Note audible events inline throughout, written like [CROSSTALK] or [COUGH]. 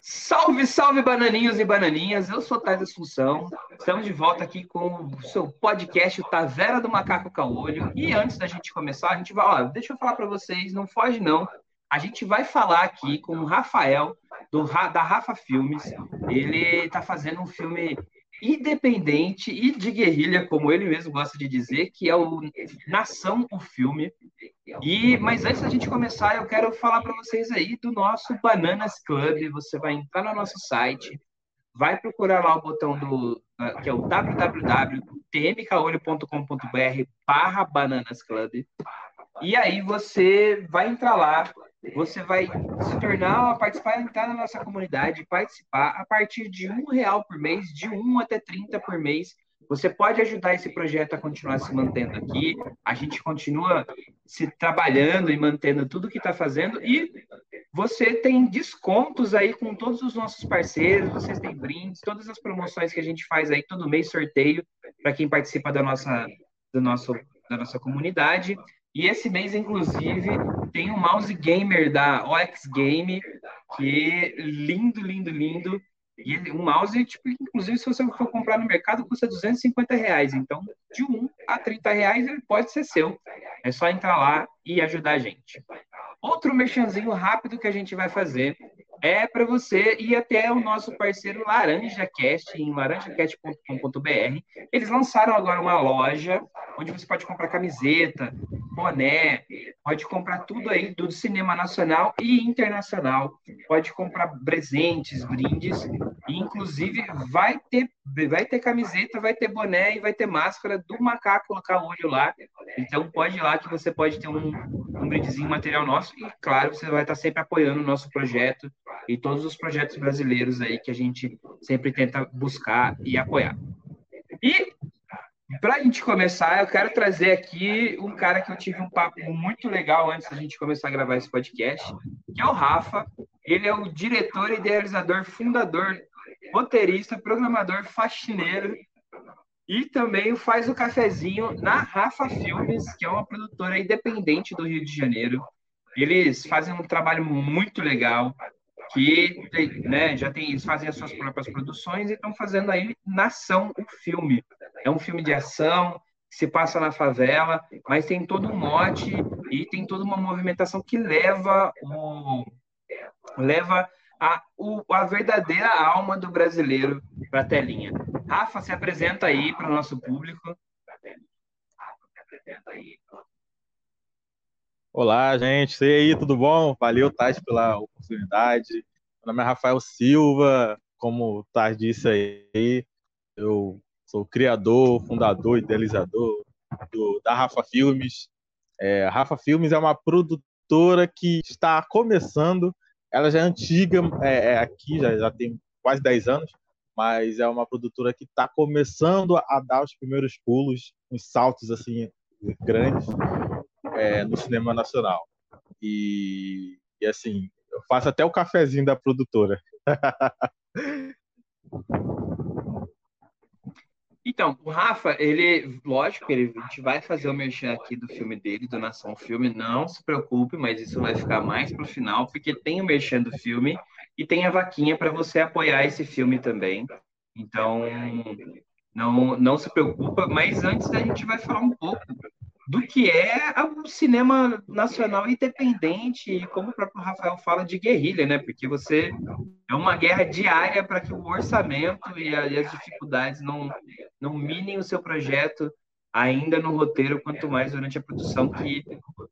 Salve, salve, bananinhos e bananinhas! Eu sou Thais Assunção. Estamos de volta aqui com o seu podcast, o Tavera do Macaco Caolho. E antes da gente começar, a gente vai. Ó, deixa eu falar para vocês, não foge não. A gente vai falar aqui com o Rafael, do, da Rafa Filmes. Ele está fazendo um filme independente e de guerrilha, como ele mesmo gosta de dizer, que é o Nação, o filme. E mas antes da gente começar, eu quero falar para vocês aí do nosso Bananas Club. Você vai entrar no nosso site, vai procurar lá o botão do que é o www.tmcaolho.com.br/barra Bananas Club. E aí você vai entrar lá, você vai se tornar, participar, entrar na nossa comunidade, participar a partir de um real por mês, de um até 30 por mês. Você pode ajudar esse projeto a continuar se mantendo aqui. A gente continua se trabalhando e mantendo tudo que está fazendo. E você tem descontos aí com todos os nossos parceiros. Vocês têm brindes, todas as promoções que a gente faz aí todo mês sorteio para quem participa da nossa, do nosso, da nossa comunidade. E esse mês, inclusive, tem um mouse gamer da OX Game, que é lindo, lindo, lindo. E um mouse, tipo, inclusive, se você for comprar no mercado, custa 250 reais. Então, de 1 a 30 reais, ele pode ser seu. É só entrar lá e ajudar a gente. Outro merchanzinho rápido que a gente vai fazer é para você ir até o nosso parceiro LaranjaCast, em laranjacast.com.br. Eles lançaram agora uma loja onde você pode comprar camiseta, boné, pode comprar tudo aí do cinema nacional e internacional. Pode comprar presentes, brindes, inclusive vai ter vai ter camiseta, vai ter boné e vai ter máscara do macaco colocar olho lá. Então pode ir lá que você pode ter um, um brindezinho material nosso e claro, você vai estar sempre apoiando o nosso projeto e todos os projetos brasileiros aí que a gente sempre tenta buscar e apoiar. E para a gente começar, eu quero trazer aqui um cara que eu tive um papo muito legal antes da gente começar a gravar esse podcast, que é o Rafa. Ele é o diretor, idealizador, fundador, roteirista, programador, faxineiro e também faz o cafezinho na Rafa Filmes, que é uma produtora independente do Rio de Janeiro. Eles fazem um trabalho muito legal, que né, já tem, eles fazem as suas próprias produções e estão fazendo aí Nação, o filme. É um filme de ação, que se passa na favela, mas tem todo um mote e tem toda uma movimentação que leva o leva a, o, a verdadeira alma do brasileiro para a telinha. Rafa, se apresenta aí para o nosso público. Olá, gente. E aí, tudo bom? Valeu, Tati, pela oportunidade. Meu nome é Rafael Silva. Como o disse aí, eu sou criador, fundador, idealizador do, da Rafa Filmes. É, Rafa Filmes é uma produtora que está começando. Ela já é antiga, é, é aqui, já, já tem quase 10 anos, mas é uma produtora que está começando a dar os primeiros pulos, uns saltos assim grandes é, no cinema nacional. E, e, assim, eu faço até o cafezinho da produtora. [LAUGHS] Então, o Rafa, ele, lógico, ele, a gente vai fazer o merchan aqui do filme dele, do Nação Filme, não se preocupe, mas isso vai ficar mais para o final, porque tem o merchan do filme e tem a vaquinha para você apoiar esse filme também. Então, não, não se preocupa, mas antes a gente vai falar um pouco do que é o cinema nacional independente e como o próprio Rafael fala de guerrilha, né? Porque você é uma guerra diária para que o orçamento e, as dificuldades não não minem o seu projeto ainda no roteiro, quanto mais durante a produção, que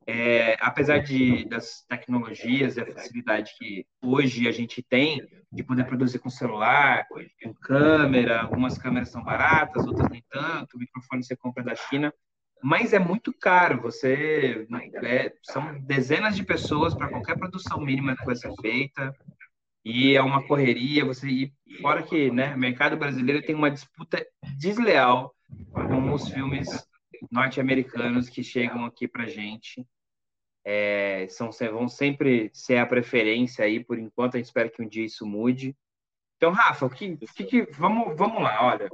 é, apesar de, das tecnologias e a facilidade que hoje a gente tem de poder produzir com celular, com câmera, algumas câmeras são baratas, outras nem tanto, o microfone você compra da China, mas é muito caro. Você é, são dezenas de pessoas para qualquer produção mínima que vai ser feita e é uma correria. Você e fora que, né, o mercado brasileiro tem uma disputa desleal com os filmes norte-americanos que chegam aqui para gente. É, são vão sempre ser a preferência aí por enquanto. A gente espera que um dia isso mude. Então, Rafa, que, que, que vamos vamos lá, olha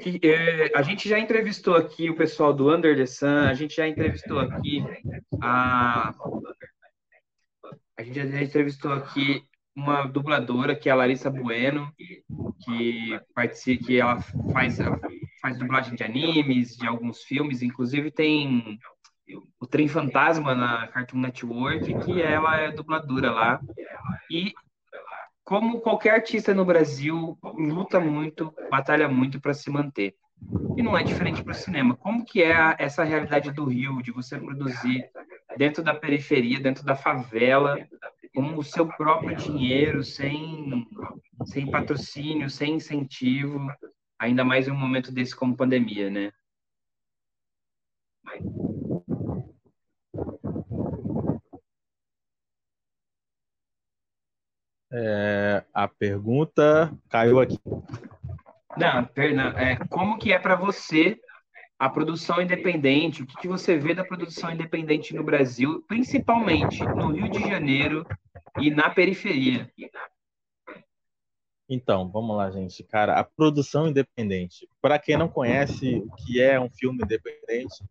que, é, a gente já entrevistou aqui o pessoal do Under the Sun, a gente já entrevistou aqui a. A gente já entrevistou aqui uma dubladora que é a Larissa Bueno, que participa, que ela faz, faz dublagem de animes, de alguns filmes, inclusive tem o Trem Fantasma na Cartoon Network, que ela é dubladora lá. E como qualquer artista no Brasil, luta muito, batalha muito para se manter. E não é diferente para o cinema. Como que é a, essa realidade do Rio, de você produzir dentro da periferia, dentro da favela, com o seu próprio dinheiro, sem, sem patrocínio, sem incentivo, ainda mais em um momento desse como pandemia, né? É, a pergunta caiu aqui. Não, perdão. É, como que é para você a produção independente? O que, que você vê da produção independente no Brasil, principalmente no Rio de Janeiro e na periferia? Então, vamos lá, gente. Cara, a produção independente. Para quem não conhece o que é um filme independente,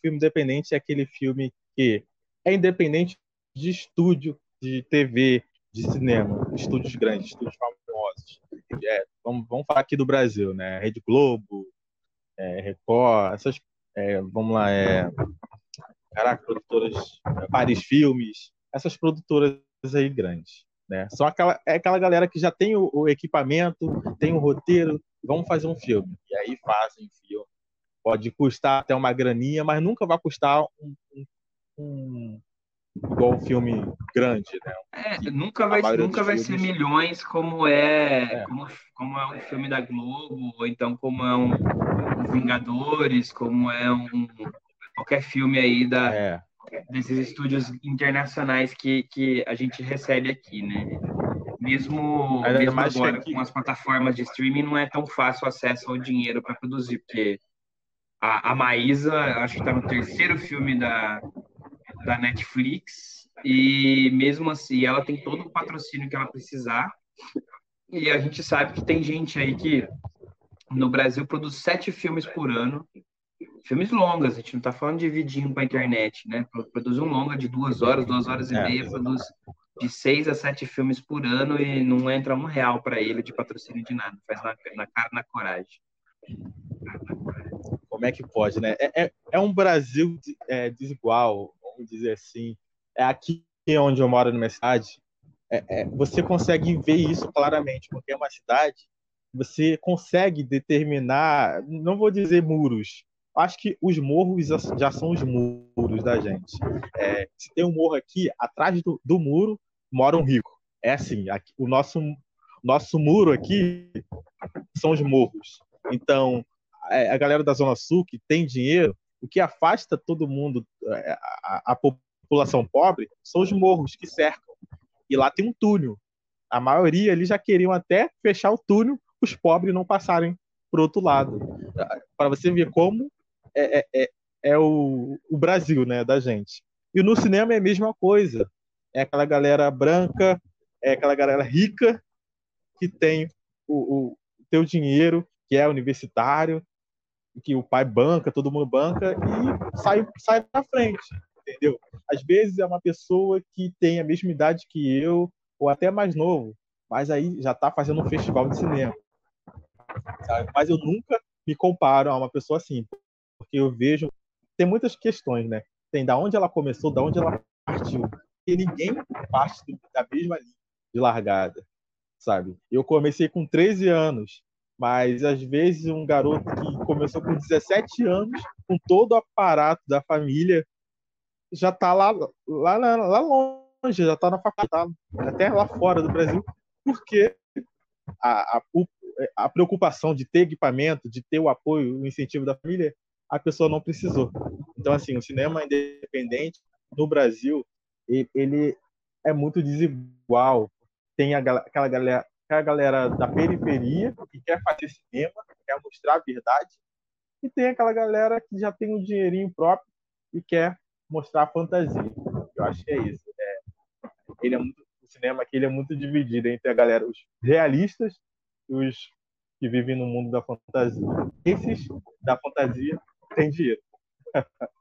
filme independente é aquele filme que é independente de estúdio, de TV, de cinema, estúdios grandes, estúdios famosos. É, vamos, vamos falar aqui do Brasil, né? Rede Globo, é, Record, essas. É, vamos lá, é. Caraca, produtoras. Paris Filmes, essas produtoras aí grandes. Né? São aquela, é aquela galera que já tem o, o equipamento, tem o roteiro, vamos fazer um filme. E aí fazem filme. Pode custar até uma graninha, mas nunca vai custar um, um, igual um filme grande, né? É, nunca vai, nunca vai filmes... ser milhões como é, é, Como, como é um filme da Globo, ou então como é um, um Vingadores, como é um qualquer filme aí da, é. desses estúdios internacionais que, que a gente recebe aqui, né? Mesmo, mesmo agora com as plataformas de streaming não é tão fácil o acesso ao dinheiro para produzir, porque a, a Maísa, acho que está no terceiro filme da, da Netflix e mesmo assim ela tem todo o patrocínio que ela precisar. E a gente sabe que tem gente aí que no Brasil produz sete filmes por ano, filmes longas, a gente não está falando de vidinho para internet, né? Produz um longa de duas horas, duas horas e é, meia, produz de seis a sete filmes por ano e não entra um real para ele de patrocínio de nada, faz na, na cara na coragem. Como é que pode, né? É, é, é um Brasil é, desigual, vamos dizer assim, é aqui onde eu moro, minha cidade, é, é, você consegue ver isso claramente, porque é uma cidade, você consegue determinar, não vou dizer muros, acho que os morros já são os muros da gente. É, se tem um morro aqui, atrás do, do muro mora um rico. É assim, aqui, o nosso, nosso muro aqui são os morros. Então, é, a galera da Zona Sul que tem dinheiro, o que afasta todo mundo, é, a, a, população pobre, são os morros que cercam. E lá tem um túnel. A maioria eles já queriam até fechar o túnel, os pobres não passarem para outro lado. Para você ver como é, é, é, é o, o Brasil né, da gente. E no cinema é a mesma coisa. É aquela galera branca, é aquela galera rica que tem o, o teu dinheiro, que é universitário, que o pai banca, todo mundo banca e sai, sai na frente, entendeu? Às vezes é uma pessoa que tem a mesma idade que eu, ou até mais novo, mas aí já está fazendo um festival de cinema. Sabe? Mas eu nunca me comparo a uma pessoa assim, porque eu vejo tem muitas questões, né? Tem da onde ela começou, da onde ela partiu. E ninguém parte da mesma linha de largada, sabe? Eu comecei com 13 anos mas às vezes um garoto que começou com 17 anos, com todo o aparato da família, já está lá, lá, lá longe, já está na faculdade, até lá fora do Brasil, porque a, a, a preocupação de ter equipamento, de ter o apoio, o incentivo da família, a pessoa não precisou. Então, assim, o cinema independente no Brasil, ele é muito desigual. Tem aquela galera, que é a galera da periferia que quer fazer cinema, quer mostrar a verdade, e tem aquela galera que já tem um dinheirinho próprio e quer mostrar a fantasia. Eu acho que é isso. É, ele é muito, o cinema aqui ele é muito dividido entre a galera, os realistas e os que vivem no mundo da fantasia. Esses da fantasia têm dinheiro. [LAUGHS]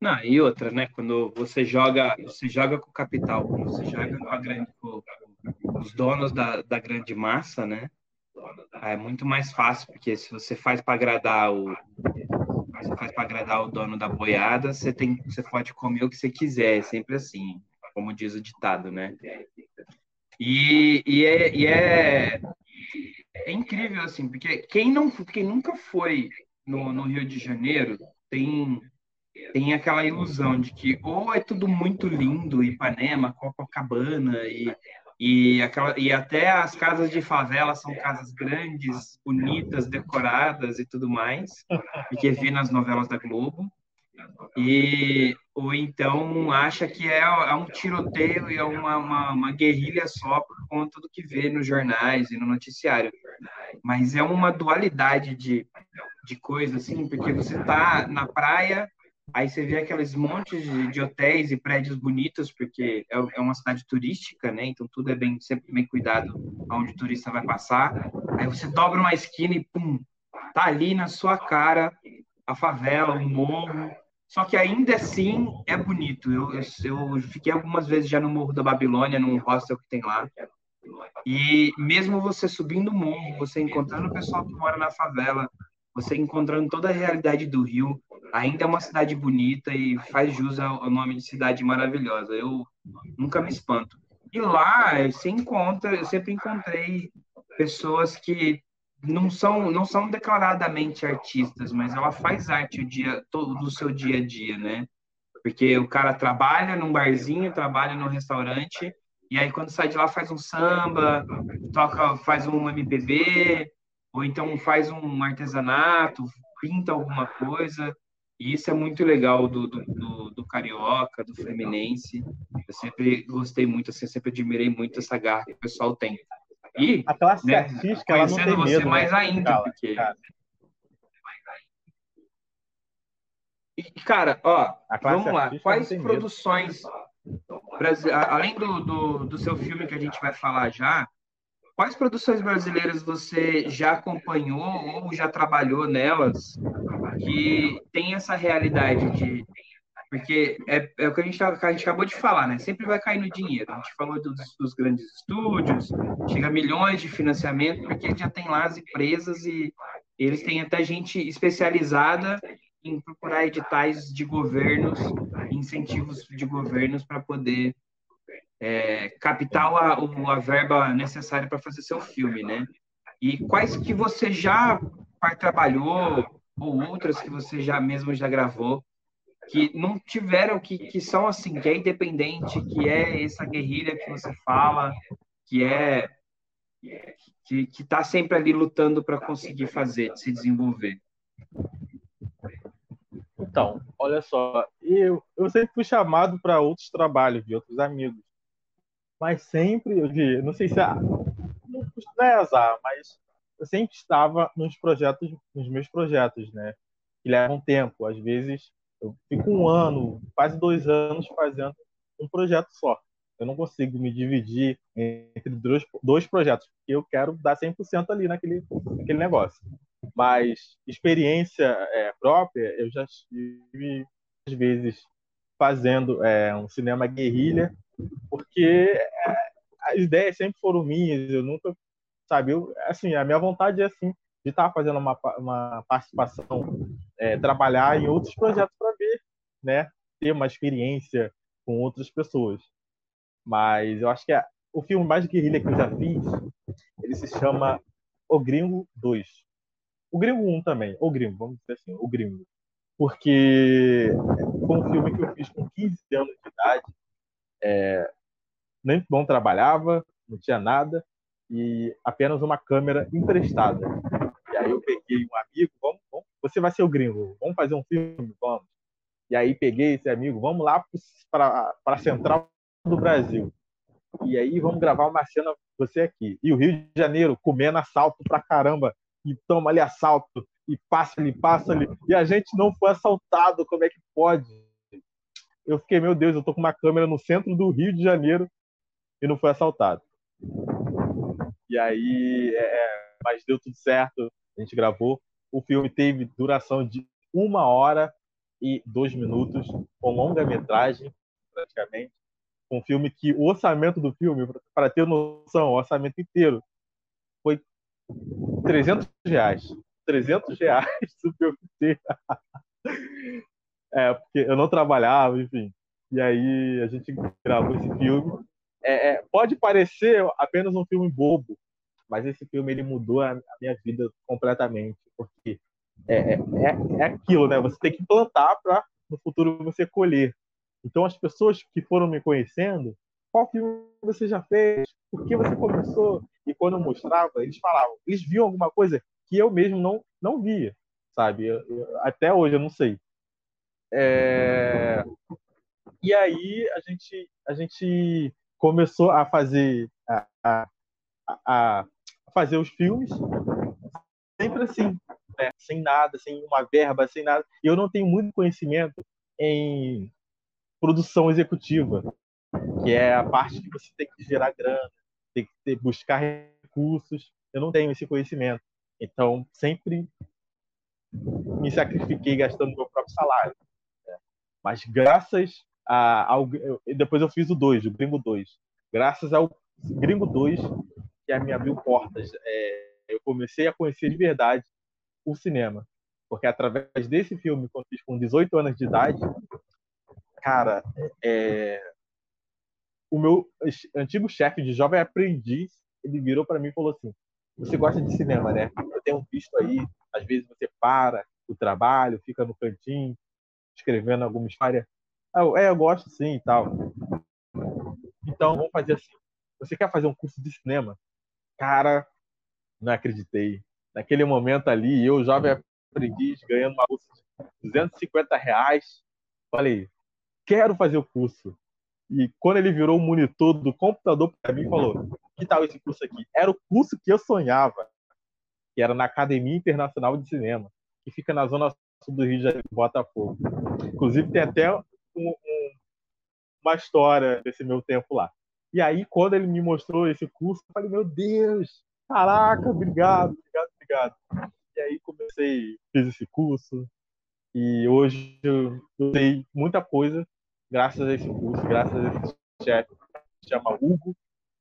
Não, e outra, né? Quando você joga, você joga com o capital, quando você joga com, a grande, com os donos da, da grande massa, né? É muito mais fácil, porque se você faz para agradar o você faz para agradar o dono da boiada, você tem, você pode comer o que você quiser, é sempre assim, como diz o ditado, né? E, e, é, e é, é incrível assim, porque quem não, quem nunca foi no, no Rio de Janeiro tem tem aquela ilusão de que ou é tudo muito lindo, Ipanema, Copacabana e, e, aquela, e até as casas de favela são casas grandes, bonitas, decoradas e tudo mais, porque vê nas novelas da Globo. E, ou então acha que é, é um tiroteio e é uma, uma, uma, guerrilha só por conta do que vê nos jornais e no noticiário. Mas é uma dualidade de, de coisa, assim, porque você está na praia Aí você vê aqueles montes de, de hotéis e prédios bonitos, porque é, é, uma cidade turística, né? Então tudo é bem sempre bem cuidado aonde o turista vai passar. Aí você dobra uma esquina e pum, tá ali na sua cara a favela, o morro. Só que ainda assim é bonito. Eu, eu, eu fiquei algumas vezes já no Morro da Babilônia, num hostel que tem lá. E mesmo você subindo o morro, você encontrando o pessoal que mora na favela, você encontrando toda a realidade do Rio, ainda é uma cidade bonita e faz jus ao nome de cidade maravilhosa. Eu nunca me espanto. E lá você encontra, eu sempre encontrei pessoas que não são não são declaradamente artistas, mas ela faz arte o dia todo do seu dia a dia, né? Porque o cara trabalha num barzinho, trabalha num restaurante, e aí quando sai de lá faz um samba, toca, faz um MPB, ou então faz um artesanato, pinta alguma coisa. E isso é muito legal do, do, do, do, carioca, do fluminense. Eu sempre gostei muito, assim, sempre admirei muito essa garra que o pessoal tem. E a classe né, artística, ela não tem você medo, mais né? ainda, cara, porque. Cara. E, cara, ó, vamos lá. Quais produções, além do, do, do seu filme que a gente vai falar já, Quais produções brasileiras você já acompanhou ou já trabalhou nelas que tem essa realidade de. Porque é, é o que a gente, tá, a gente acabou de falar, né? Sempre vai cair no dinheiro. A gente falou dos, dos grandes estúdios, chega milhões de financiamento, porque já tem lá as empresas e eles têm até gente especializada em procurar editais de governos, incentivos de governos para poder é, captar a, a verba necessária para fazer seu filme, né? E quais que você já trabalhou ou outras que você já mesmo já gravou que não tiveram que, que são assim que é independente que é essa guerrilha que você fala que é que que está sempre ali lutando para conseguir fazer se desenvolver então olha só eu eu sempre fui chamado para outros trabalhos de outros amigos mas sempre, eu diria, não sei se é, não é azar, mas eu sempre estava nos projetos, nos meus projetos, né? Que levam tempo. Às vezes eu fico um ano, quase dois anos fazendo um projeto só. Eu não consigo me dividir entre dois, dois projetos, porque eu quero dar 100% ali naquele, naquele negócio. Mas experiência é, própria, eu já tive, às vezes, fazendo é, um cinema guerrilha porque as ideias sempre foram minhas, eu nunca, sabe, eu, assim, a minha vontade é, assim, de estar tá fazendo uma, uma participação, é, trabalhar em outros projetos para ver, né, ter uma experiência com outras pessoas. Mas eu acho que é, o filme mais guerrilha que eu já fiz, ele se chama O Gringo 2. O Gringo 1 também, O Gringo, vamos dizer assim, O Gringo. Porque foi um filme que eu fiz com 15 anos de idade, é, nem não trabalhava, não tinha nada e apenas uma câmera emprestada. E aí eu peguei um amigo, vamos, vamos, você vai ser o gringo, vamos fazer um filme, vamos. E aí peguei esse amigo, vamos lá para a central do Brasil. E aí vamos gravar uma cena você aqui. E o Rio de Janeiro comendo assalto pra caramba e toma ali assalto e passa ali, passa ali. E a gente não foi assaltado, como é que pode? Eu fiquei, meu Deus, eu tô com uma câmera no centro do Rio de Janeiro e não foi assaltado. E aí, é, é, mas deu tudo certo, a gente gravou. O filme teve duração de uma hora e dois minutos, com longa-metragem, praticamente. Um filme que o orçamento do filme, para ter noção, o orçamento inteiro foi 300 reais. 300 reais o filme inteiro. [LAUGHS] É, porque eu não trabalhava, enfim. E aí a gente gravou esse filme. É, é, pode parecer apenas um filme bobo, mas esse filme ele mudou a, a minha vida completamente, porque é, é, é, é aquilo, né? Você tem que plantar para no futuro você colher. Então as pessoas que foram me conhecendo, qual filme você já fez? Por que você começou? E quando eu mostrava, eles falavam, eles viam alguma coisa que eu mesmo não não via, sabe? Eu, eu, até hoje eu não sei. É... E aí a gente, a gente começou a fazer a, a, a fazer os filmes sempre assim, né? sem nada, sem uma verba, sem nada. E eu não tenho muito conhecimento em produção executiva, que é a parte que você tem que gerar grana, tem que ter, buscar recursos. Eu não tenho esse conhecimento. Então, sempre me sacrifiquei gastando meu próprio salário. Mas graças a, ao. Depois eu fiz o 2, o Gringo 2. Graças ao Gringo 2, que me abriu portas. É, eu comecei a conhecer de verdade o cinema. Porque através desse filme, quando fiz com 18 anos de idade, cara, é, o meu antigo chefe de jovem aprendiz, ele virou para mim e falou assim: Você gosta de cinema, né? Eu tenho visto aí, às vezes você para o trabalho, fica no cantinho, escrevendo alguma história. Eu, é, eu gosto sim e tal. Então, vamos fazer assim. Você quer fazer um curso de cinema? Cara, não acreditei. Naquele momento ali, eu, jovem aprendiz, ganhando uma bolsa de 250 reais, falei, quero fazer o curso. E quando ele virou o monitor do computador para mim, falou: que tal esse curso aqui? Era o curso que eu sonhava, que era na Academia Internacional de Cinema, que fica na zona do Rio de Janeiro, Botafogo. Inclusive, tem até um, um, uma história desse meu tempo lá. E aí, quando ele me mostrou esse curso, eu falei: meu Deus, caraca, obrigado, obrigado, obrigado. E aí comecei, fiz esse curso, e hoje eu sei muita coisa graças a esse curso, graças a esse chefe que se chama Hugo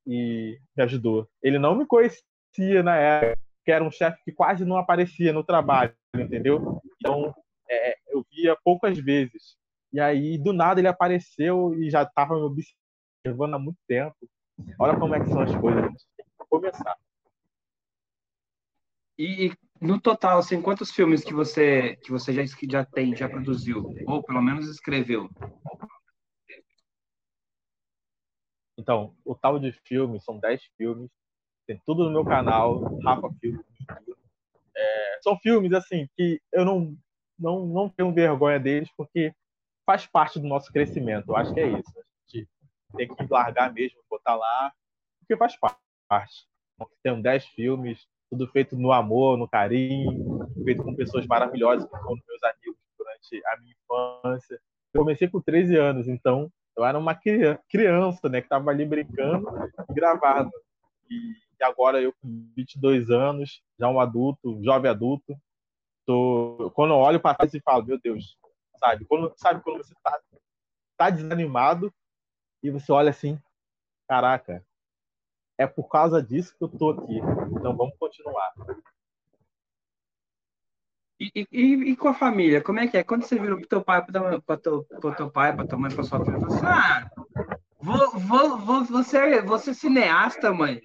e me ajudou. Ele não me conhecia na época, que era um chefe que quase não aparecia no trabalho, entendeu? Então, é, eu via poucas vezes. E aí, do nada, ele apareceu e já estava me observando há muito tempo. Olha como é que são as coisas. Gente tem que começar. E, e, no total, assim, quantos filmes que você que você já, já tem, já produziu? Ou pelo menos escreveu? Então, o tal de filmes são 10 filmes. Tem tudo no meu canal, Rafa Filmes. É, são filmes, assim, que eu não, não, não tenho vergonha deles, porque faz parte do nosso crescimento. Eu acho que é isso. A gente tem que largar mesmo, botar lá, porque faz parte. Tem 10 filmes, tudo feito no amor, no carinho, feito com pessoas maravilhosas que foram meus amigos durante a minha infância. Eu comecei com 13 anos, então eu era uma criança, né, que estava ali brincando e gravando. E agora eu com 22 anos, já um adulto, jovem adulto, tô, quando eu olho para trás e falo, meu Deus, sabe? Quando, sabe quando você tá, tá desanimado e você olha assim, caraca, é por causa disso que eu tô aqui. Então vamos continuar. E, e, e, com a família, como é que é? Quando você virou pro teu pai, para teu, pro teu pai, para tua mãe, para sua filha, você assim, ah, vou, vou, vou, você, você é cineasta, mãe.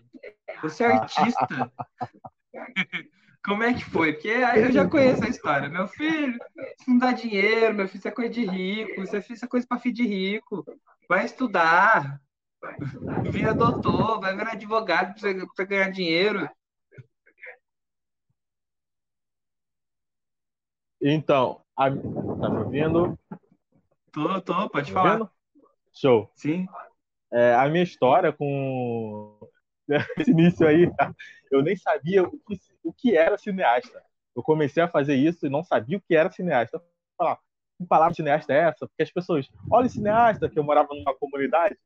Você é artista. [LAUGHS] como é que foi? Porque aí eu já conheço a história. Meu filho, isso não dá dinheiro, meu filho, isso é coisa de rico, isso é, isso é coisa para filho de rico. Vai estudar, vira doutor, vai virar advogado para ganhar dinheiro. Então, a... tá me ouvindo? Tô, tô, pode tá falar. Show. Sim. É, a minha história com [LAUGHS] esse início aí, eu nem sabia o que, o que era cineasta. Eu comecei a fazer isso e não sabia o que era cineasta. Falar, que palavra cineasta é essa? Porque as pessoas, olha o cineasta, que eu morava numa comunidade,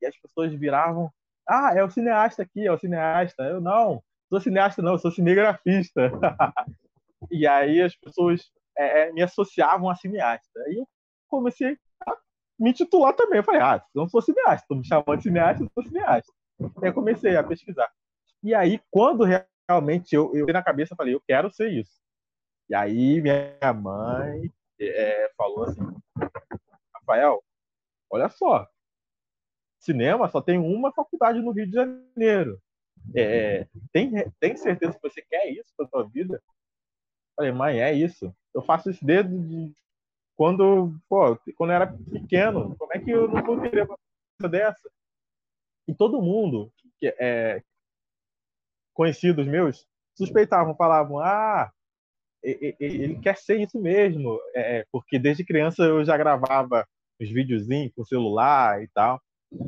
e as pessoas viravam Ah, é o cineasta aqui, é o cineasta. Eu não, sou cineasta não, sou cinegrafista. [LAUGHS] e aí as pessoas é, é, me associavam a cineasta. Aí eu comecei a me titular também. Eu falei, ah, não sou cineasta, estou me chamando de cineasta, eu sou cineasta. Eu comecei a pesquisar. E aí, quando realmente eu, eu na cabeça, falei, eu quero ser isso. E aí minha mãe é, falou assim, Rafael, olha só, cinema só tem uma faculdade no Rio de Janeiro. É, tem, tem certeza que você quer isso para sua vida? Falei, mãe, é isso. Eu faço isso desde de quando, pô, quando eu era pequeno. Como é que eu não vou querer uma coisa dessa? E todo mundo, que é, conhecidos meus, suspeitavam, falavam, ah, ele quer ser isso mesmo, é, porque desde criança eu já gravava os videozinhos com celular e tal.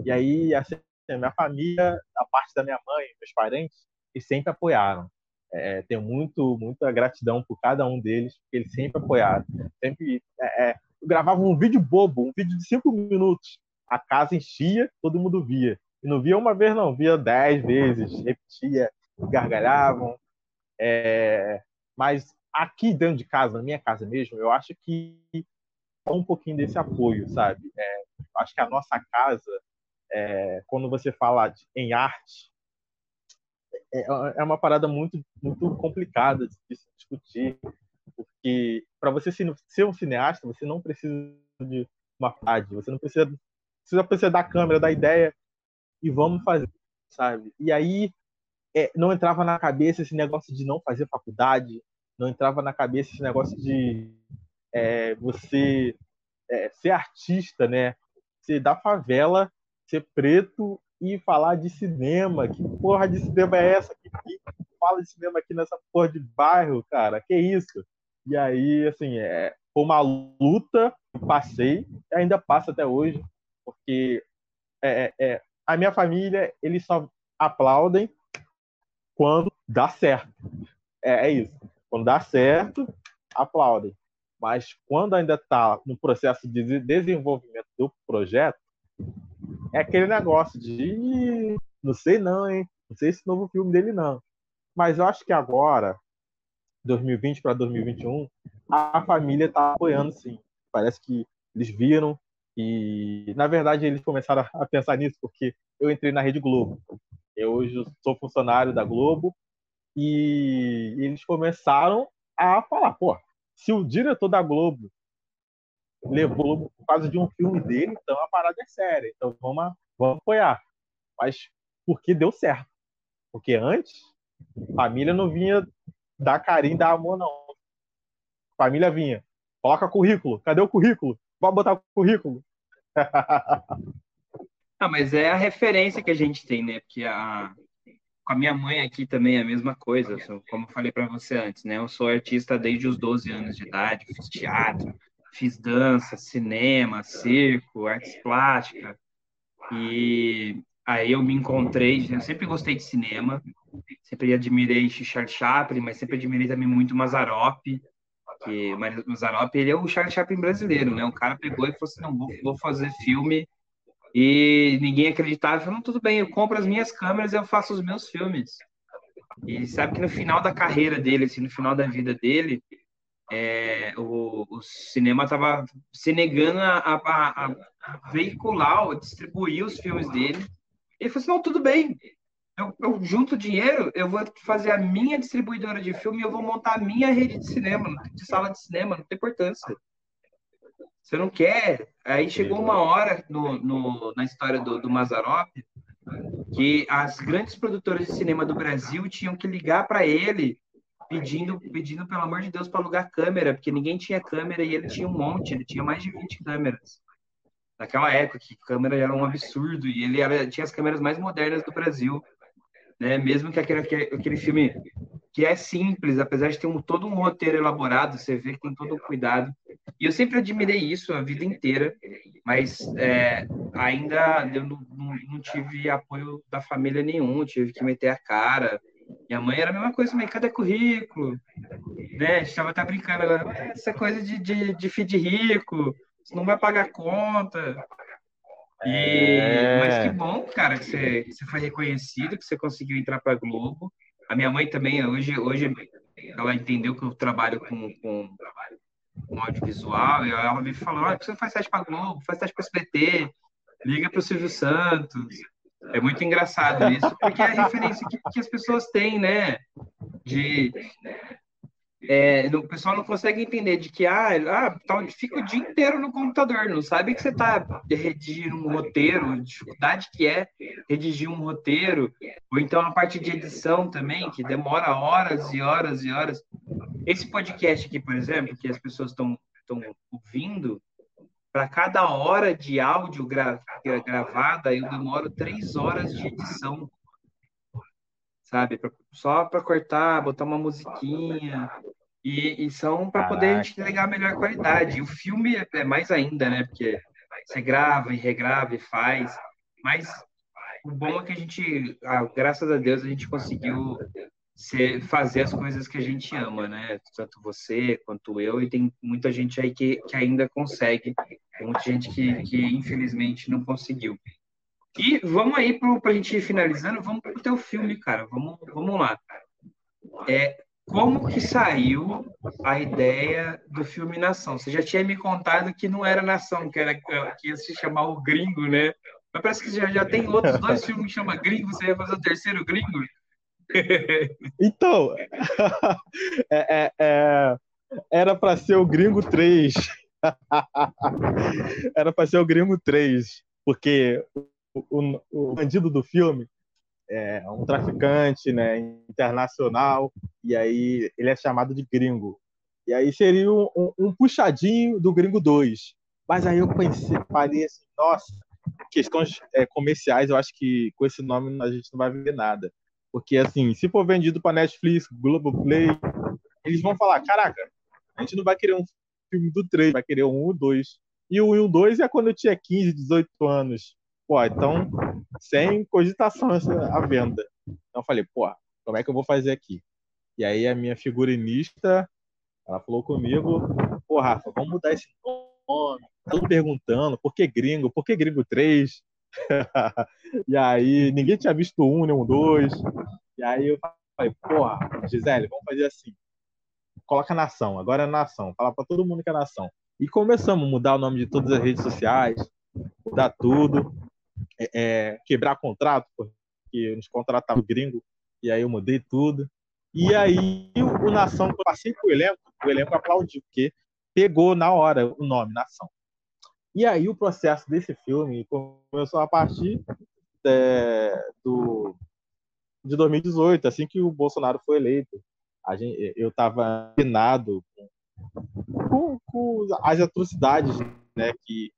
E aí, assim, minha família, a parte da minha mãe, meus parentes, eles sempre apoiaram. É, tenho muito, muita gratidão por cada um deles, porque eles sempre apoiaram. Sempre é, é, gravava um vídeo bobo, um vídeo de cinco minutos. A casa enchia, todo mundo via. E não via uma vez, não, via dez vezes, repetia, gargalhavam. É, mas aqui dentro de casa, na minha casa mesmo, eu acho que um pouquinho desse apoio, sabe? É, acho que a nossa casa, é, quando você fala de, em arte, é, é, uma parada muito, muito complicada de se discutir, porque para você ser um cineasta, você não precisa de uma faculdade, você não precisa, precisa, precisa da câmera, da ideia, e vamos fazer, sabe? E aí é, não entrava na cabeça esse negócio de não fazer faculdade, não entrava na cabeça esse negócio de é, você é, ser artista, né? Ser da favela, ser preto e falar de cinema. Que porra de cinema é essa? Que, que fala de cinema aqui nessa porra de bairro, cara? Que isso? E aí, assim, é, foi uma luta, passei, e ainda passa até hoje, porque é, é, é, a minha família, eles só aplaudem quando dá certo. É, é isso. Quando dá certo, aplaudem. Mas quando ainda está no processo de desenvolvimento do projeto, é aquele negócio de não sei não, hein? Não sei esse novo filme dele não. Mas eu acho que agora, 2020 para 2021, a família está apoiando sim. Parece que eles viram e, na verdade, eles começaram a pensar nisso porque eu entrei na Rede Globo. Eu hoje sou funcionário da Globo e eles começaram a falar, pô, se o diretor da Globo levou por causa de um filme dele, então a parada é séria. Então vamos, vamos apoiar. Mas porque deu certo. Porque antes, família não vinha dar carinho, dar amor, não. Família vinha. Coloca currículo. Cadê o currículo? Vamos botar o currículo. [LAUGHS] ah, mas é a referência que a gente tem, né? Porque a, com a minha mãe aqui também é a mesma coisa, como eu falei para você antes, né? Eu sou artista desde os 12 anos de idade, fiz teatro, fiz dança, cinema, circo, artes plásticas. E aí eu me encontrei, eu sempre gostei de cinema, sempre admirei Charles Chaplin, mas sempre admirei também muito Mazarop, que Mazarop, ele é o Charles Chaplin brasileiro, né? O cara pegou e falou assim, não, vou, vou fazer filme e ninguém acreditava. Falou, tudo bem, eu compro as minhas câmeras e eu faço os meus filmes. E sabe que no final da carreira dele, assim, no final da vida dele, é, o, o, cinema estava se negando a, a, a, veicular, a distribuir os filmes dele. Ele falou assim, não, tudo bem, eu, eu junto dinheiro, eu vou fazer a minha distribuidora de filme eu vou montar a minha rede de cinema, de sala de cinema, não tem importância. Você não quer. Aí chegou uma hora no, no na história do, do Mazarop que as grandes produtoras de cinema do Brasil tinham que ligar para ele pedindo, pedindo, pelo amor de Deus, para alugar câmera, porque ninguém tinha câmera e ele tinha um monte, ele tinha mais de 20 câmeras. Naquela época, que câmera era um absurdo, e ele era, tinha as câmeras mais modernas do Brasil né? Mesmo que aquele, aquele filme que é simples, apesar de ter um, todo um roteiro elaborado, você vê tem todo o cuidado. E eu sempre admirei isso a vida inteira, mas é, ainda eu não, não, não, tive apoio da família nenhum, tive que meter a cara. Minha mãe era a mesma coisa, mas cadê currículo? Né? Estava até brincando agora, essa coisa de, de, de filho rico, você não vai pagar conta. E, é... Mas que bom, cara, que você, que você foi reconhecido, que você conseguiu entrar para Globo. A minha mãe também, hoje, hoje ela entendeu que eu trabalho com, com, com audiovisual, e ela me falou, ah, você faz teste para Globo, faz teste para SBT, liga para o Silvio Santos. É muito engraçado isso, porque é a referência que, que as pessoas têm, né? De, é, o pessoal não consegue entender de que ah, ah tá, fica o dia inteiro no computador, não sabe que você está redigindo um roteiro, dificuldade que é redigir um roteiro, ou então a parte de edição também, que demora horas e horas e horas. Esse podcast aqui, por exemplo, que as pessoas estão ouvindo, para cada hora de áudio gra, gravada, eu demoro três horas de edição sabe? Pra, só para cortar, botar uma musiquinha. E, e são para poder a gente entregar a melhor qualidade. E o filme é, é mais ainda, né? Porque você grava e regrava e faz. Mas o bom é que a gente, ah, graças a Deus, a gente conseguiu ser, fazer as coisas que a gente ama, né? Tanto você quanto eu, e tem muita gente aí que, que ainda consegue, tem muita gente que, que infelizmente não conseguiu. E vamos aí para a gente ir finalizando, vamos para o teu filme, cara. Vamos, vamos lá. É, como que saiu a ideia do filme Nação? Você já tinha me contado que não era Nação, que, era, que ia se chamar o Gringo, né? Mas parece que já, já tem outros dois filmes que chama Gringo, você ia fazer o terceiro Gringo? [LAUGHS] Então, [LAUGHS] é, é, é, era para ser o Gringo 3. [LAUGHS] era para ser o Gringo 3, porque o, o, bandido do filme é um traficante né, internacional, e aí ele é chamado de gringo. E aí seria um, um, um puxadinho do Gringo 2. Mas aí eu pensei, falei assim, nossa, questões é, comerciais, eu acho que com esse nome a gente não vai ver nada. Porque, assim, se for vendido para Netflix, Globoplay, eles vão falar, caraca, a gente não vai querer um filme do 3, vai querer um 1 2. E o 1 e 2 é quando eu tinha 15, 18 anos. Pô, então, sem cogitação à venda. Então eu falei, pô, como é que eu vou fazer aqui? E aí a minha figurinista, ela falou comigo, pô, Rafa, vamos mudar esse nome. Todo perguntando, por que gringo? Por que gringo 3? [LAUGHS] e aí, ninguém tinha visto um, nem um dois. E aí eu falei, porra, Gisele, vamos fazer assim. Coloca nação, agora é nação. Fala para todo mundo que é nação. E começamos a mudar o nome de todas as redes sociais, mudar tudo é, é, quebrar contrato, porque nos contratavam gringo, e aí eu mudei tudo. E aí o, Nação, eu passei pro elenco, o elenco aplaudiu, porque pegou na hora o nome Nação. E aí o processo desse filme começou a partir é, do, de 2018, assim que o Bolsonaro foi eleito. A gente, eu estava penado com, com, as atrocidades né, que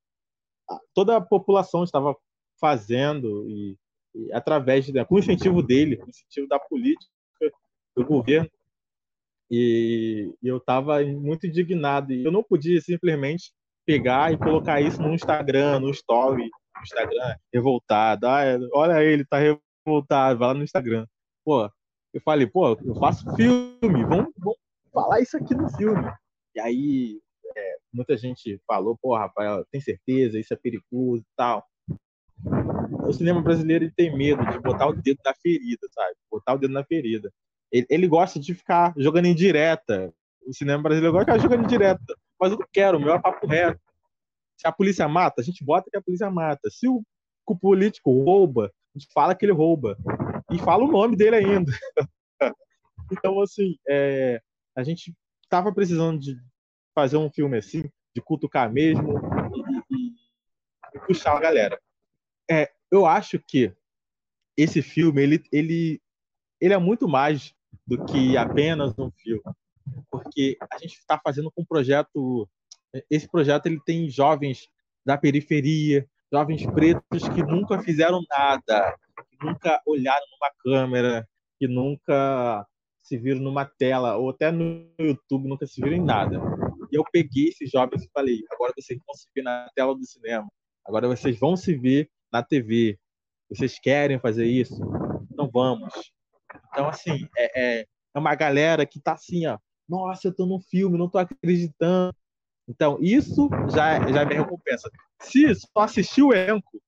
toda a população estava fazendo e, e através né, com o incentivo dele, com o incentivo da política do governo. E, e eu estava muito indignado e eu não podia simplesmente pegar e colocar isso no Instagram, no story, no Instagram, revoltado. Ah, é, olha ele, tá revoltado, vai lá no Instagram. Pô, eu falei, pô, eu faço filme, vamos, vamos falar isso aqui no filme. E aí, é, muita gente falou, pô, Rafael, tem certeza, isso é perigoso e tal o cinema brasileiro ele tem medo de botar o dedo na ferida, sabe? Botar o dedo na ferida. Ele, ele gosta de ficar jogando em direta. O cinema brasileiro gosta de ficar jogando em direta. Mas eu não quero, o meu é papo reto. Se a polícia mata, a gente bota que a polícia mata. Se o, o político rouba, a gente fala que ele rouba. E fala o nome dele ainda. [LAUGHS] então, assim, é, a gente tava precisando de fazer um filme assim, de cutucar mesmo e, e, e puxar a galera. É, eu acho que esse filme ele, ele, ele é muito mais do que apenas um filme, porque a gente está fazendo com um projeto. Esse projeto ele tem jovens da periferia, jovens pretos que nunca fizeram nada, que nunca olharam numa câmera, que nunca se viram numa tela, ou até no YouTube nunca se viram em nada. E eu peguei esses jovens e falei: agora vocês vão se ver na tela do cinema, agora vocês vão se ver na TV. Vocês querem fazer isso? Então vamos. Então, assim, é, é, é uma galera que tá assim, ó. Nossa, eu tô num filme, não tô acreditando. Então, isso já, já me recompensa. Se só assistir o elenco,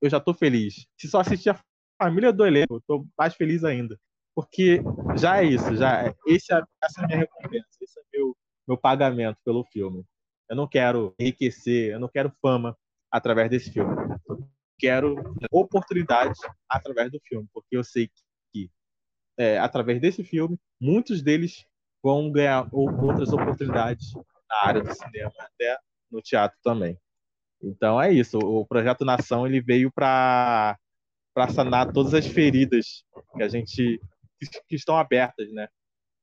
eu já tô feliz. Se só assistir a família do elenco, eu tô mais feliz ainda. Porque já é isso, já é, esse é, essa é a minha recompensa, esse é meu, meu pagamento pelo filme. Eu não quero enriquecer, eu não quero fama através desse filme. Quero oportunidade através do filme, porque eu sei que é, através desse filme, muitos deles vão ganhar outras oportunidades na área do cinema, até no teatro também. Então é isso. O projeto Nação ele veio para para sanar todas as feridas que a gente que estão abertas, né?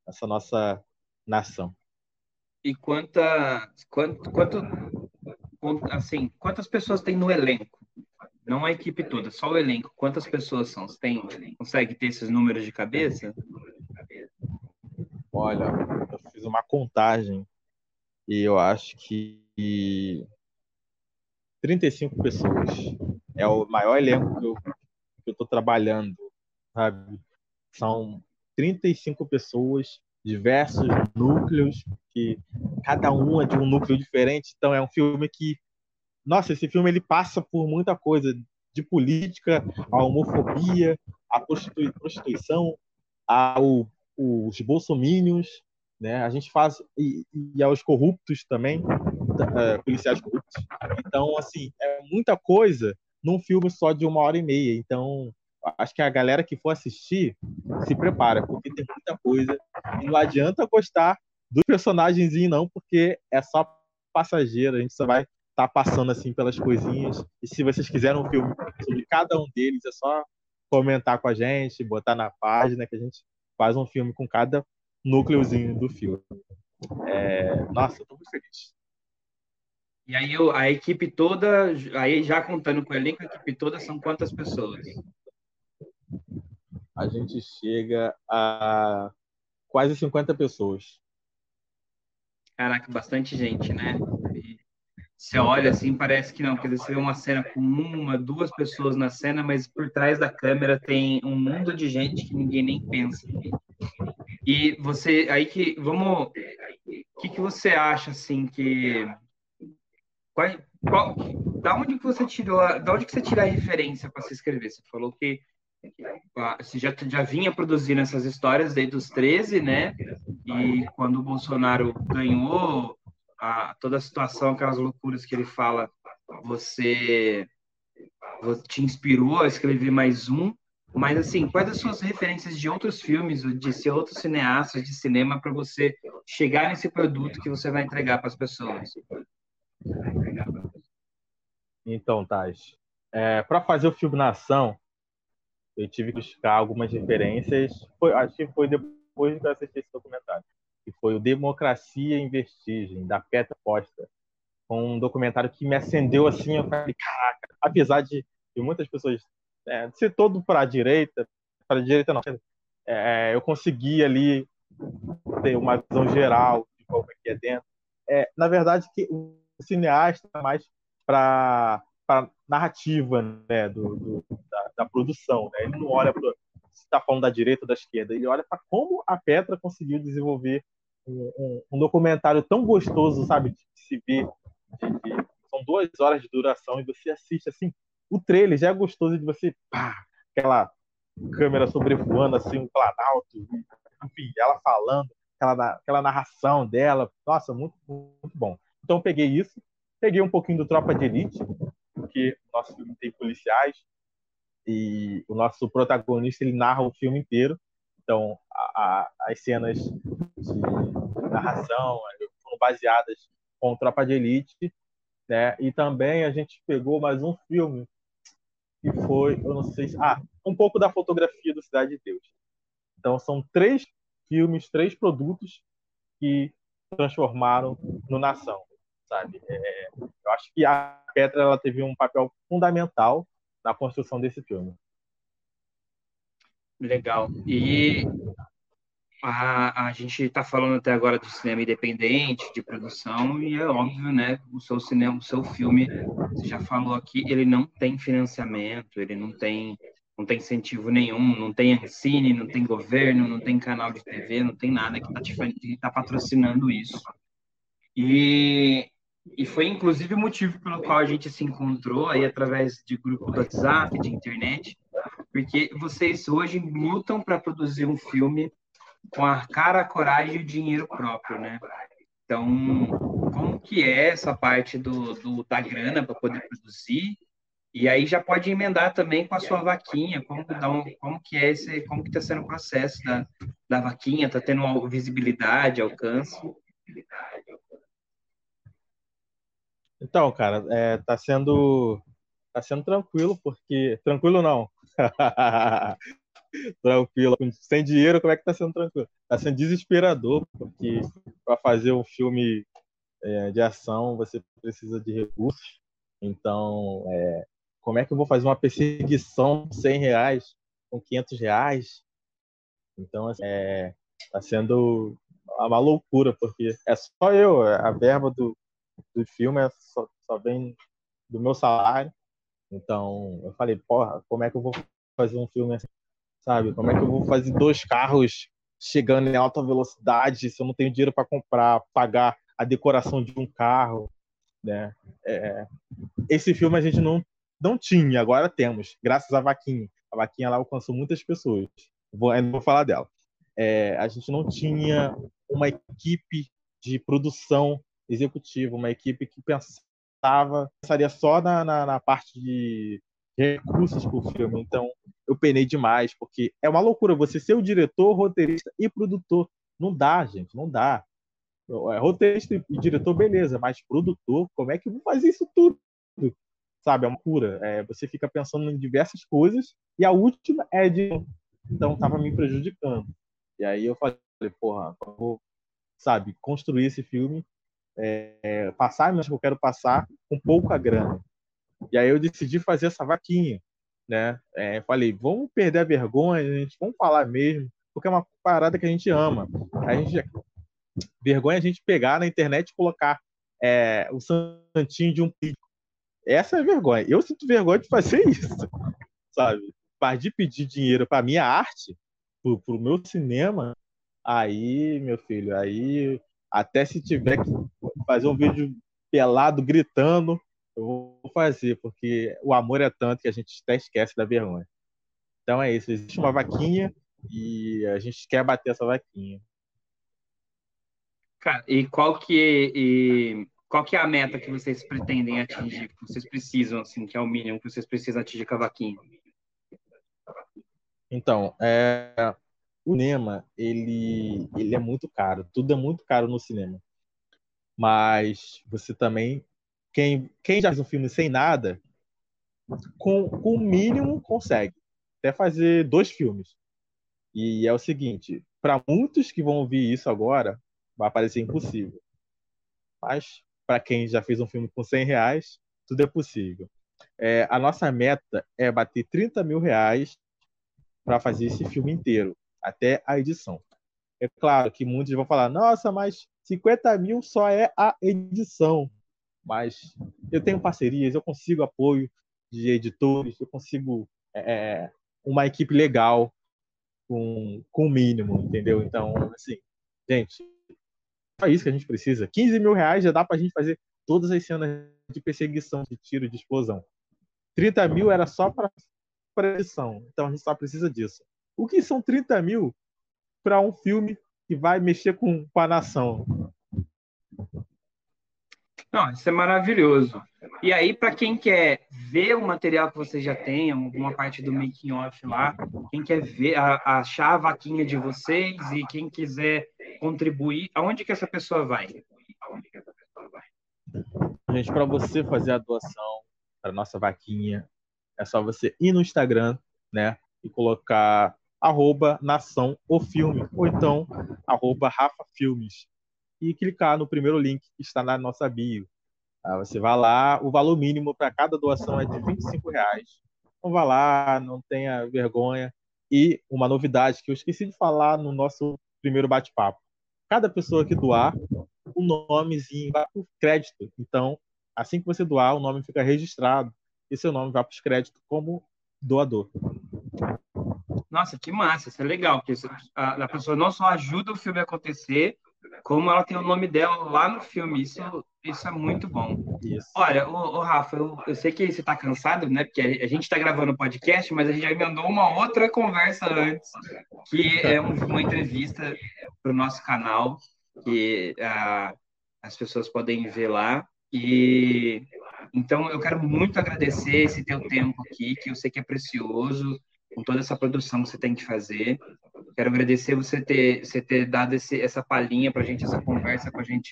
Essa nossa nação. E quanta, quanto, quanto, assim, quantas pessoas tem no elenco? Não a equipe toda, só o elenco. Quantas pessoas são? Você tem, consegue ter esses números de cabeça? Olha, eu fiz uma contagem e eu acho que 35 pessoas. É o maior elenco que eu estou trabalhando, sabe? São 35 pessoas, diversos núcleos, que cada um é de um núcleo diferente. Então é um filme que, nossa, esse filme ele passa por muita coisa, de política, a homofobia, a prostituição, ao, os bolsomínios, né? A gente faz e, e aos corruptos também, uh, policiais corruptos. Então, assim, é muita coisa num filme só de uma hora e meia. Então, acho que a galera que for assistir se prepara, porque tem muita coisa. E não adianta gostar do personagemzinho, não, porque é só passageiro. A gente só vai tá passando assim pelas coisinhas. E se vocês quiserem um filme sobre cada um deles, é só comentar com a gente, botar na página que a gente faz um filme com cada núcleozinho do filme. É... Nossa, eu tô muito feliz. E aí a equipe toda, aí já contando com o elenco, a equipe toda são quantas pessoas? A gente chega a quase 50 pessoas. Caraca, bastante gente, né? Você olha assim, parece que não, dizer, você vê uma cena com uma, duas pessoas na cena, mas por trás da câmera tem um mundo de gente que ninguém nem pensa. E você, aí que, vamos, o que, que você acha, assim, que, qual, qual, da onde que você tirou, da onde que você tira a referência para se escrever? Você falou que você já, já vinha produzindo essas histórias desde os 13, né? E quando o Bolsonaro ganhou a, toda a situação, aquelas loucuras que ele fala, você, te inspirou a escrever mais um. Mas, assim, quais as suas referências de outros filmes, de outros cineastas de cinema, para você chegar nesse produto que você vai entregar para as pessoas? Então, Tati, é, para fazer o filme na ação, eu tive que buscar algumas referências. Foi, acho que foi depois que eu assisti esse documentário. Que foi o Democracia em Vestigem, da Petra Costa. Um documentário que me acendeu assim. Eu falei, caraca, apesar de, de muitas pessoas é, ser todo para a direita, para a direita não, é, eu consegui ali ter uma visão geral de como é que é dentro. É, na verdade, que o cineasta é mais para para narrativa né, do, do da, da, produção. Né? Ele não olha para se está falando da direita ou da esquerda, ele olha para como a Petra conseguiu desenvolver um, um, um, documentário tão gostoso, sabe, de se ver. De, de, são duas horas de duração e você assiste assim. O trailer já é gostoso de você, pá, aquela câmera sobrevoando assim o planalto, enfim, ela falando, aquela, aquela narração dela, nossa, muito, muito bom. Então peguei isso, peguei um pouquinho do Tropa de Elite, porque o nosso filme tem policiais e o nosso protagonista ele narra o filme inteiro. Então, a, a, as cenas de narração foram baseadas com Tropa de Elite, né? E também a gente pegou mais um filme que foi, eu não sei se, ah, um pouco da fotografia do Cidade de Deus. Então, são três filmes, três produtos que transformaram no Nação sabe? É, eu acho que a Petra ela teve um papel fundamental na construção desse filme. Legal. E a, a gente está falando até agora do cinema independente, de produção, e é óbvio, né? O seu cinema, o seu filme, você já falou aqui, ele não tem financiamento, ele não tem, não tem incentivo nenhum, não tem cine, não tem governo, não tem canal de TV, não tem nada que está tá patrocinando isso. E E foi inclusive o motivo pelo qual a gente se encontrou aí através de grupo do WhatsApp, de internet, porque vocês hoje lutam para produzir um filme com a cara, a coragem e o dinheiro próprio, né? Então, como que é essa parte do, do da grana para poder produzir? E aí já pode emendar também com a sua vaquinha, como, dá um, como que é esse, como que está sendo o processo da, da vaquinha, está tendo visibilidade, alcance? Então, cara, é, tá sendo tá sendo tranquilo porque tranquilo não. [LAUGHS] tranquilo, sem dinheiro, como é que tá sendo tranquilo? Tá sendo desesperador porque para fazer um filme é, de ação você precisa de recursos. Então, é, como é que eu vou fazer uma perseguição de 100 reais com 500 reais? Então, assim, é, tá sendo uma loucura, porque é só eu, a verba do, do filme é só, só vem do meu salário. Então, eu falei, porra, como é que eu vou fazer um filme assim, sabe? Como é que eu vou fazer dois carros chegando em alta velocidade se eu não tenho dinheiro para comprar, pagar a decoração de um carro, né? É, esse filme a gente não não tinha, agora temos, graças à vaquinha. A vaquinha lá alcançou muitas pessoas. Vou, não vou falar dela. É, a gente não tinha uma equipe de produção executiva, uma equipe que pensava, pensaria só na, na, na parte de recursos o filme. Então, eu penei demais, porque é uma loucura você ser o diretor, roteirista e produtor. Não dá, gente, não dá. É, roteirista e diretor, beleza, mas produtor, como é que eu fazer isso tudo? sabe? É uma cura. É, você fica pensando em diversas coisas e a última é de. Então, estava me prejudicando. E aí eu falei, porra, vou, sabe, construir esse filme, é, passar mas que eu quero passar com pouca grana. E aí eu decidi fazer essa vaquinha, né? É, falei, vamos perder a vergonha, gente, vamos falar mesmo, porque é uma parada que a gente ama. A gente vergonha a gente pegar na internet e colocar é, o santinho de um político essa é a vergonha. Eu sinto vergonha de fazer [LAUGHS] isso, sabe? Para de pedir dinheiro para minha arte, para o meu cinema, aí, meu filho, aí até se tiver que fazer um vídeo pelado gritando, eu vou fazer, porque o amor é tanto que a gente até esquece da vergonha. Então é isso, existe uma vaquinha e a gente quer bater essa vaquinha. Cara, e qual que é, e qual que é a meta que vocês pretendem atingir, que vocês precisam, assim, que é o mínimo que vocês precisam atingir cavaquinho? Então, é, o cinema, ele, ele é muito caro. Tudo é muito caro no cinema. Mas você também, quem, quem já fez um filme sem nada, com, com o mínimo consegue. Até fazer dois filmes. E é o seguinte, para muitos que vão ouvir isso agora, vai parecer impossível. Mas para quem já fez um filme com 100 reais, tudo é possível. É, a nossa meta é bater 30 mil reais para fazer esse filme inteiro, até a edição. É claro que muitos vão falar, nossa, mas 50 mil só é a edição. Mas eu tenho parcerias, eu consigo apoio de editores, eu consigo é, é uma equipe legal com, com o mínimo, entendeu? Então, assim, gente, só isso que a gente precisa. 15 mil reais já dá para a gente fazer todas as cenas de perseguição, de tiro, de explosão. 30 mil era só para edição. Então a gente só precisa disso. O que são 30 mil para um filme que vai mexer com, com a nação? Não, isso é maravilhoso. E aí, para quem quer ver o material que você já tem, alguma parte do making off lá, quem quer ver, a, achar a vaquinha de vocês e quem quiser contribuir, aonde que essa pessoa vai? Gente, para você fazer a doação para nossa vaquinha, é só você ir no Instagram, né, e colocar arroba nação o filme, ou então arroba Rafa Filmes, e clicar no primeiro link que está na nossa bio. Aí você vai lá, o valor mínimo para cada doação é de 25 reais. Então vá lá, não tenha vergonha. E uma novidade que eu esqueci de falar no nosso primeiro bate-papo cada pessoa que doar, o nomezinho vai para o crédito. Então, assim que você doar, o nome fica registrado e seu nome vai para os créditos como doador. Nossa, que massa, isso é legal, porque a, a pessoa não só ajuda o filme a acontecer, como ela tem o nome dela lá no filme. Isso, isso é muito bom. Isso. Olha, o, Rafa, eu, eu, sei que você está cansado, né? Porque a gente está gravando o podcast, mas a gente já mandou uma outra conversa antes, que é um, uma entrevista para o nosso canal, que uh, as pessoas podem ver lá. E então eu quero muito agradecer esse teu tempo aqui, que eu sei que é precioso, com toda essa produção que você tem que fazer. Quero agradecer você ter, você ter dado esse, essa palhinha para a gente, essa conversa com a gente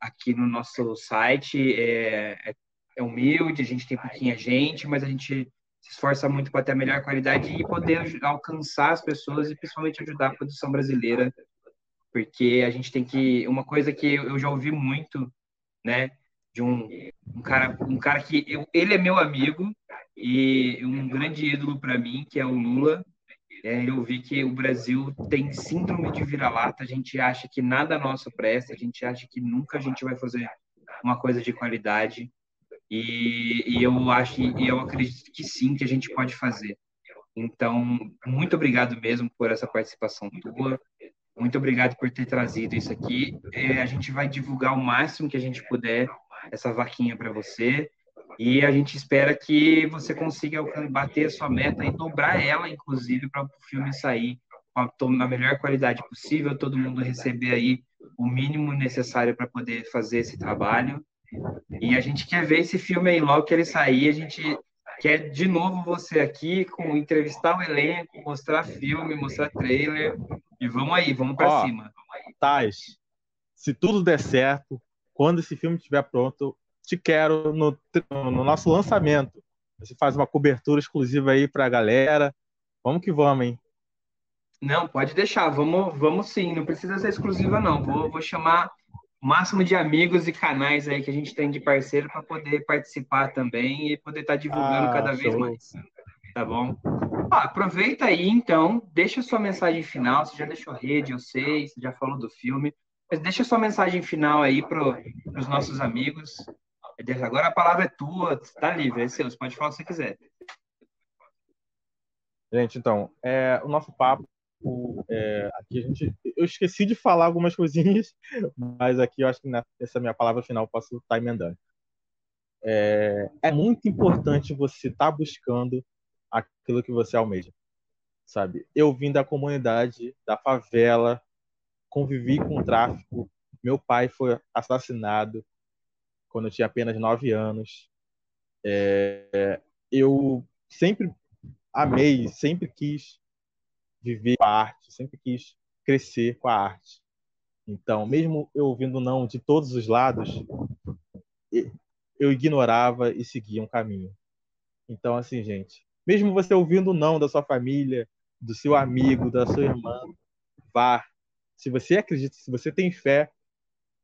aqui no nosso site. É, é, é humilde, a gente tem pouquinha gente, mas a gente se esforça muito para ter a melhor qualidade e poder alcançar as pessoas e principalmente ajudar a produção brasileira, porque a gente tem que uma coisa que eu já ouvi muito, né, de um, um cara um cara que eu, ele é meu amigo e um grande ídolo para mim que é o Lula é, eu vi que o Brasil tem síndrome de vira-lata, a gente acha que nada nosso presta, a gente acha que nunca a gente vai fazer uma coisa de qualidade, e, e eu acho, e eu acredito que sim, que a gente pode fazer. Então, muito obrigado mesmo por essa participação tua, muito obrigado por ter trazido isso aqui. É, a gente vai divulgar o máximo que a gente puder essa vaquinha para você. E a gente espera que você consiga bater a sua meta e dobrar ela, inclusive, para o filme sair com a melhor qualidade possível, todo mundo receber aí o mínimo necessário para poder fazer esse trabalho. E a gente quer ver esse filme aí logo que ele sair, a gente quer de novo você aqui com entrevistar o elenco, mostrar filme, mostrar trailer e vamos aí, vamos para cima. Tais, se tudo der certo, quando esse filme estiver pronto, te quero no, no nosso lançamento. Você faz uma cobertura exclusiva aí para a galera. Vamos que vamos, hein? Não, pode deixar. Vamos, vamos sim. Não precisa ser exclusiva, não. Vou, vou chamar o máximo de amigos e canais aí que a gente tem de parceiro para poder participar também e poder estar tá divulgando ah, cada show. vez mais. Tá bom? Ah, aproveita aí, então. Deixa sua mensagem final. Você já deixou rede, eu sei. Você já falou do filme. Mas deixa sua mensagem final aí para os nossos amigos. Agora a palavra é tua, está livre, é seu, você pode falar o que você quiser. Gente, então, é, o nosso papo, é, aqui a gente, eu esqueci de falar algumas coisinhas, [LAUGHS] mas aqui eu acho que nessa minha palavra final posso estar emendando. É, é muito importante você estar tá buscando aquilo que você almeja, sabe? Eu vim da comunidade, da favela, convivi com o tráfico, meu pai foi assassinado, quando eu tinha apenas nove anos. É, eu sempre amei, sempre quis viver com a arte, sempre quis crescer com a arte. Então, mesmo eu ouvindo não de todos os lados, eu ignorava e seguia um caminho. Então, assim, gente, mesmo você ouvindo não da sua família, do seu amigo, da sua irmã, vá. Se você acredita, se você tem fé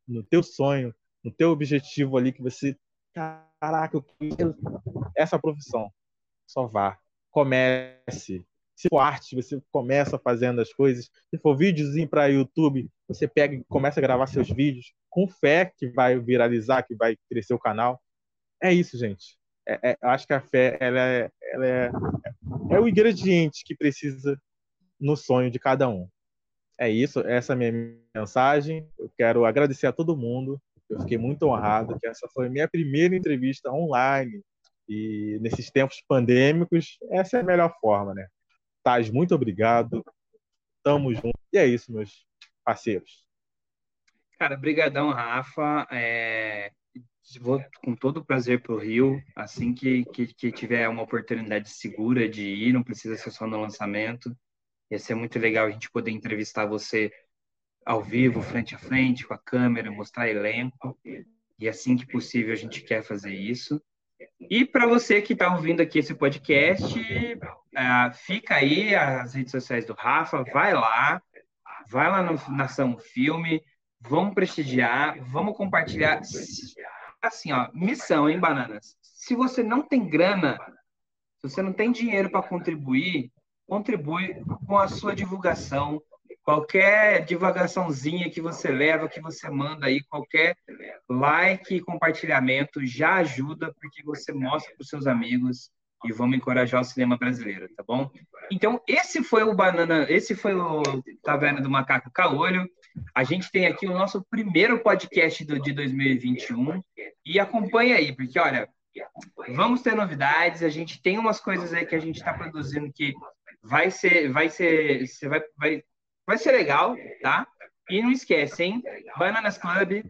no teu sonho, no teu objetivo ali que você, caraca, eu quero essa profissão. Só vá, comece. Se for arte, você começa fazendo as coisas. Se for videozinho para YouTube, você pega e começa a gravar seus vídeos com fé que vai viralizar, que vai crescer o canal. É isso, gente. É, é, acho que a fé ela é, ela é, é o ingrediente que precisa no sonho de cada um. É isso, essa é a minha mensagem. Eu quero agradecer a todo mundo eu fiquei muito honrado que essa foi a minha primeira entrevista online. E nesses tempos pandêmicos, essa é a melhor forma, né? Taz, muito obrigado. Tamo junto. E é isso, meus parceiros. Cara, brigadão, Rafa. É... Vou com todo o prazer para o Rio. Assim que, que, que, tiver uma oportunidade segura de ir, não precisa ser só no lançamento. Ia ser muito legal a gente poder entrevistar você ao vivo, frente a frente, com a câmera, mostrar elenco. E assim que possível a gente quer fazer isso. E para você que está ouvindo aqui esse podcast, uh, fica aí as redes sociais do Rafa, vai lá, vai lá no Nação Filme, vamos prestigiar, vamos compartilhar. Assim, ó, missão, hein, Bananas? Se você não tem grana, se você não tem dinheiro para contribuir, contribui com a sua divulgação, qualquer divagaçãozinha que você leva, que você manda aí, qualquer like e compartilhamento já ajuda, porque você mostra para os seus amigos e vamos encorajar o cinema brasileiro, tá bom? Então, esse foi o Banana, esse foi o Taverna do Macaco Caolho. A gente tem aqui o nosso primeiro podcast do, de 2021 e acompanha aí, porque olha, vamos ter novidades. A gente tem umas coisas aí que a gente está produzindo que vai ser, vai ser, você vai, vai, vai ser legal, tá? E não esquece, hein? Bananas Club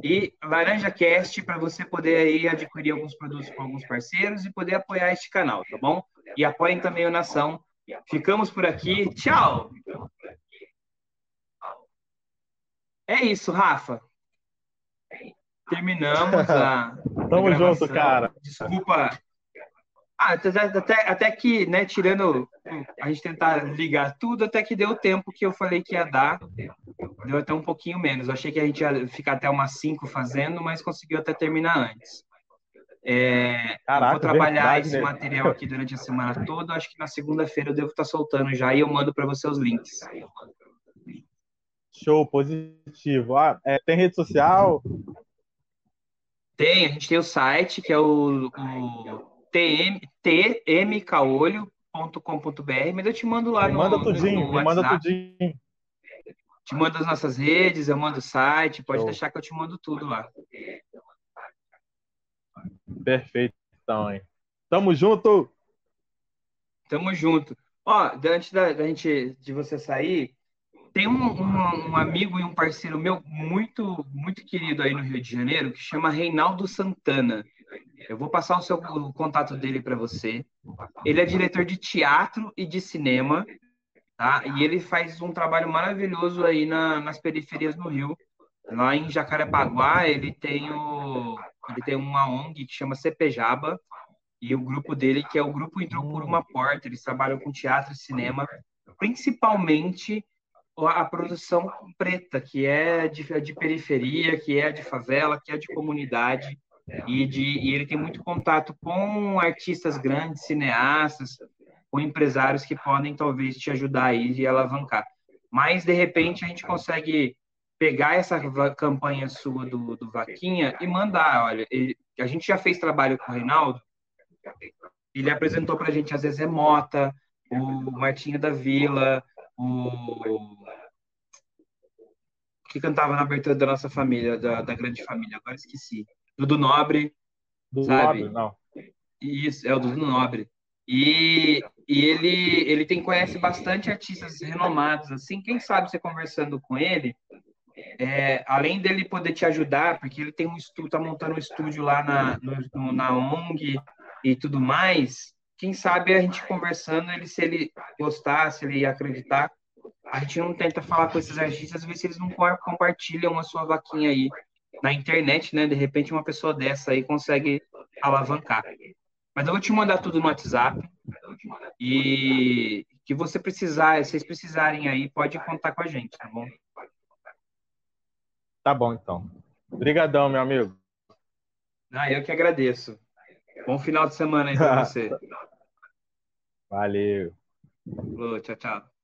e Laranja Cast para você poder aí adquirir alguns produtos com alguns parceiros e poder apoiar este canal, tá bom? E apoiem também o Nação. Ficamos por aqui. Tchau! É isso, Rafa. Terminamos a. [LAUGHS] Tamo a junto, cara. Desculpa ah, até, até, até que, né, tirando a gente tentar ligar tudo, até que deu o tempo que eu falei que ia dar. Deu até um pouquinho menos. Eu achei que a gente ia ficar até umas 5 fazendo, mas conseguiu até terminar antes. É, Caraca, vou trabalhar esse material aqui durante a semana toda. Acho que na segunda-feira eu devo estar soltando já e eu mando para você os links. Show, positivo. Ah, é, tem rede social? Tem, a gente tem o site, que é o, o tmcaolho.com.br, mas eu te mando lá me no Manda tudinho, no me manda tudinho. Te mando as nossas redes, eu mando o site, pode Show. deixar que eu te mando tudo lá. Perfeito, então, hein? Tamo junto! Tamo junto. Ó, antes da, da gente, de você sair, tem um, um, um, amigo e um parceiro meu muito, muito querido aí no Rio de Janeiro que chama Reinaldo Santana. Eu vou passar o seu o contato dele para você. Ele é diretor de teatro e de cinema, tá? E ele faz um trabalho maravilhoso aí na, nas periferias do Rio. Lá em Jacarepaguá, ele tem o ele tem uma ONG que chama Cepejaba e o grupo dele que é o grupo entrou por uma porta. Eles trabalham com teatro e cinema, principalmente a produção preta, que é de, de periferia, que é de favela, que é de comunidade e, de, e ele tem muito contato com artistas grandes, cineastas, com empresários que podem talvez te ajudar aí e alavancar. Mas, de repente, a gente consegue pegar essa campanha sua do, do Vaquinha e mandar. Olha, ele, a gente já fez trabalho com o Reinaldo, ele apresentou para a gente a Zezé Mota, o Martinho da Vila, o que cantava na abertura da nossa família, da, da grande família, agora esqueci. Dudu Nobre. Do sabe? Nobre, não. Isso, é o Dudu Nobre. E, e ele, ele tem, conhece bastante artistas renomados, assim, quem sabe você conversando com ele, é, além dele poder te ajudar, porque ele tem um estúdio, tá montando um estúdio lá na, no, na ONG e tudo mais, quem sabe a gente conversando, ele, se ele gostar, se ele acreditar, a gente não tenta falar com esses artistas, ver se eles não compartilham a sua vaquinha aí na internet, né? De repente uma pessoa dessa aí consegue alavancar. Mas eu vou te mandar tudo no WhatsApp e que você precisar, se vocês precisarem aí, pode contar com a gente, tá bom? Tá bom, então. Obrigadão, meu amigo. Ah, eu que agradeço. Bom final de semana aí pra [LAUGHS] você. Valeu. Falou, tchau, tchau.